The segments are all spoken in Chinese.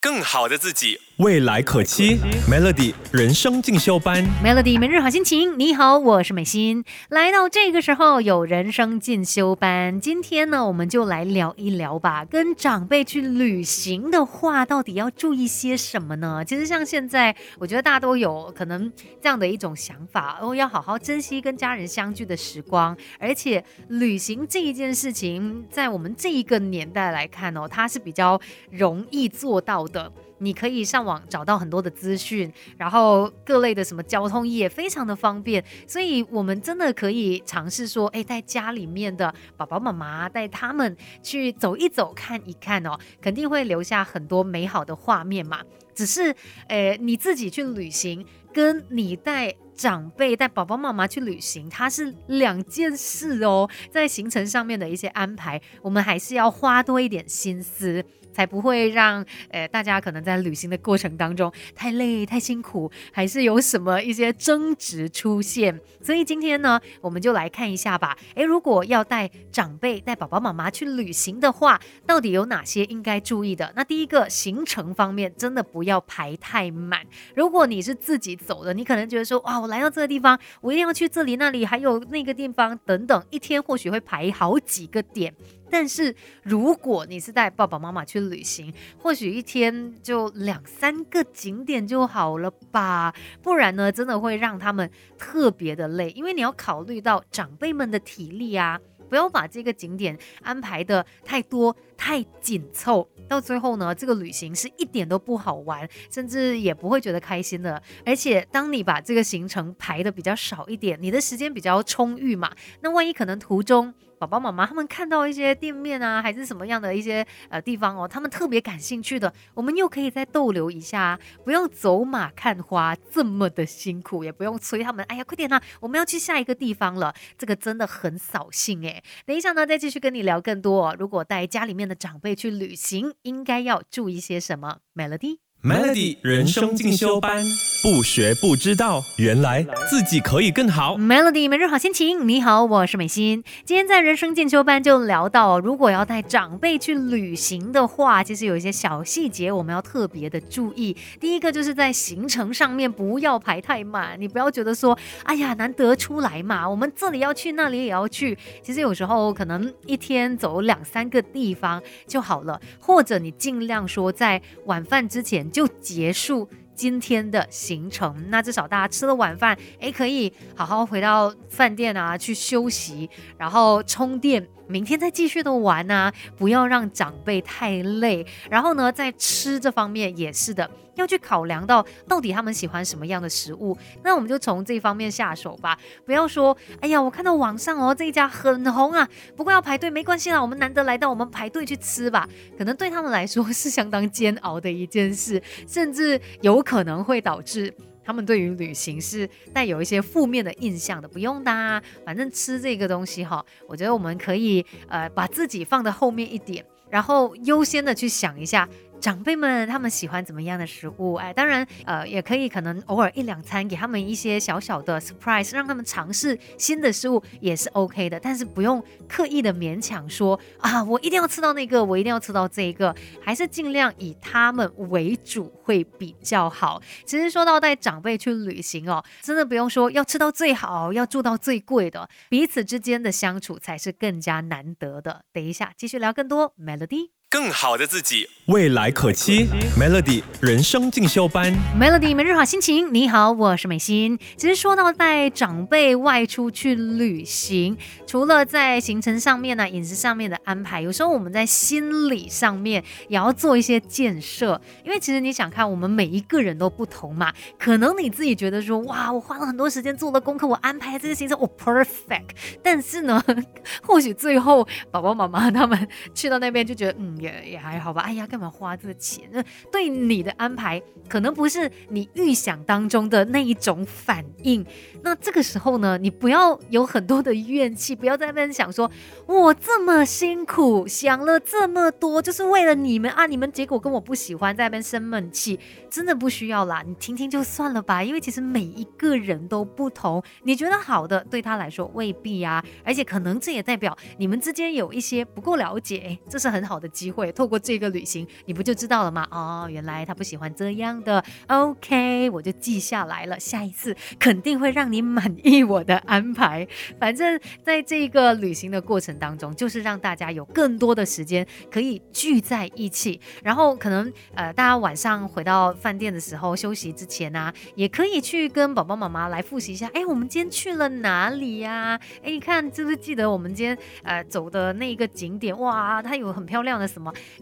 更好的自己，未来可期。Melody 人生进修班，Melody 每日好心情。你好，我是美心。来到这个时候有人生进修班，今天呢，我们就来聊一聊吧。跟长辈去旅行的话，到底要注意些什么呢？其实像现在，我觉得大家都有可能这样的一种想法，哦，要好好珍惜跟家人相聚的时光。而且旅行这一件事情，在我们这一个年代来看哦，它是比较容易做到。的，你可以上网找到很多的资讯，然后各类的什么交通也非常的方便，所以我们真的可以尝试说，哎，带家里面的爸爸妈妈带他们去走一走、看一看哦，肯定会留下很多美好的画面嘛。只是，呃，你自己去旅行，跟你带长辈、带爸爸妈妈去旅行，它是两件事哦。在行程上面的一些安排，我们还是要花多一点心思。才不会让呃大家可能在旅行的过程当中太累太辛苦，还是有什么一些争执出现。所以今天呢，我们就来看一下吧。诶，如果要带长辈、带宝宝妈妈去旅行的话，到底有哪些应该注意的？那第一个行程方面，真的不要排太满。如果你是自己走的，你可能觉得说，哇，我来到这个地方，我一定要去这里那里，还有那个地方等等，一天或许会排好几个点。但是如果你是带爸爸妈妈去旅行，或许一天就两三个景点就好了吧，不然呢，真的会让他们特别的累，因为你要考虑到长辈们的体力啊，不要把这个景点安排的太多太紧凑，到最后呢，这个旅行是一点都不好玩，甚至也不会觉得开心的。而且当你把这个行程排的比较少一点，你的时间比较充裕嘛，那万一可能途中。爸爸妈妈他们看到一些店面啊，还是什么样的一些呃地方哦，他们特别感兴趣的，我们又可以再逗留一下，不用走马看花这么的辛苦，也不用催他们，哎呀，快点呐，我们要去下一个地方了，这个真的很扫兴诶。等一下呢，再继续跟你聊更多。如果带家里面的长辈去旅行，应该要注意些什么？Melody。Melody 人生进修班，不学不知道，原来自己可以更好。Melody 每日好心情，你好，我是美心。今天在人生进修班就聊到，如果要带长辈去旅行的话，其实有一些小细节我们要特别的注意。第一个就是在行程上面不要排太满，你不要觉得说，哎呀难得出来嘛，我们这里要去，那里也要去。其实有时候可能一天走两三个地方就好了，或者你尽量说在晚饭之前。就结束今天的行程，那至少大家吃了晚饭，诶，可以好好回到饭店啊，去休息，然后充电。明天再继续的玩啊，不要让长辈太累。然后呢，在吃这方面也是的，要去考量到到底他们喜欢什么样的食物。那我们就从这方面下手吧，不要说，哎呀，我看到网上哦这一家很红啊，不过要排队，没关系啦，我们难得来到，我们排队去吃吧。可能对他们来说是相当煎熬的一件事，甚至有可能会导致。他们对于旅行是带有一些负面的印象的，不用的，反正吃这个东西哈，我觉得我们可以呃把自己放在后面一点，然后优先的去想一下。长辈们他们喜欢怎么样的食物？哎，当然，呃，也可以可能偶尔一两餐给他们一些小小的 surprise，让他们尝试新的事物也是 OK 的。但是不用刻意的勉强说啊，我一定要吃到那个，我一定要吃到这一个，还是尽量以他们为主会比较好。其实说到带长辈去旅行哦，真的不用说要吃到最好，要住到最贵的，彼此之间的相处才是更加难得的。等一下继续聊更多 melody。更好的自己，未来可期。Melody 人生进修班，Melody 每日好心情。你好，我是美心。其实说到带长辈外出去旅行，除了在行程上面呢，饮食上面的安排，有时候我们在心理上面也要做一些建设。因为其实你想看，我们每一个人都不同嘛。可能你自己觉得说，哇，我花了很多时间做了功课，我安排这些行程，我 perfect。但是呢，或许最后爸爸妈妈他们去到那边就觉得，嗯。也也还好吧，哎呀，干嘛花这钱？那对你的安排可能不是你预想当中的那一种反应。那这个时候呢，你不要有很多的怨气，不要在那边想说，我这么辛苦想了这么多，就是为了你们啊！你们结果跟我不喜欢，在那边生闷气，真的不需要啦，你听听就算了吧。因为其实每一个人都不同，你觉得好的对他来说未必啊，而且可能这也代表你们之间有一些不够了解，这是很好的机。会，透过这个旅行，你不就知道了吗？哦，原来他不喜欢这样的。OK，我就记下来了，下一次肯定会让你满意我的安排。反正在这个旅行的过程当中，就是让大家有更多的时间可以聚在一起，然后可能呃，大家晚上回到饭店的时候休息之前啊，也可以去跟宝宝妈妈来复习一下。哎，我们今天去了哪里呀？哎，你看，记不记得我们今天呃走的那一个景点？哇，它有很漂亮的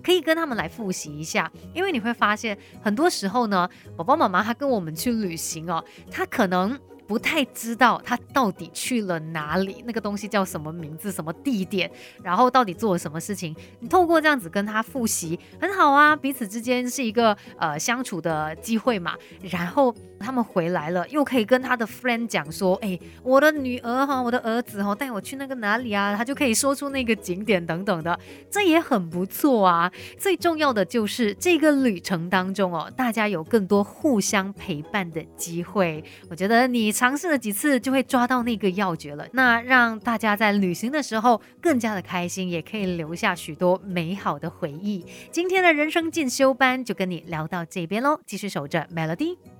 可以跟他们来复习一下，因为你会发现，很多时候呢，宝宝妈妈他跟我们去旅行哦，他可能。不太知道他到底去了哪里，那个东西叫什么名字、什么地点，然后到底做了什么事情。你透过这样子跟他复习，很好啊，彼此之间是一个呃相处的机会嘛。然后他们回来了，又可以跟他的 friend 讲说，哎，我的女儿哈，我的儿子哈，带我去那个哪里啊？他就可以说出那个景点等等的，这也很不错啊。最重要的就是这个旅程当中哦，大家有更多互相陪伴的机会。我觉得你。尝试了几次就会抓到那个要诀了，那让大家在旅行的时候更加的开心，也可以留下许多美好的回忆。今天的人生进修班就跟你聊到这边喽，继续守着 Melody。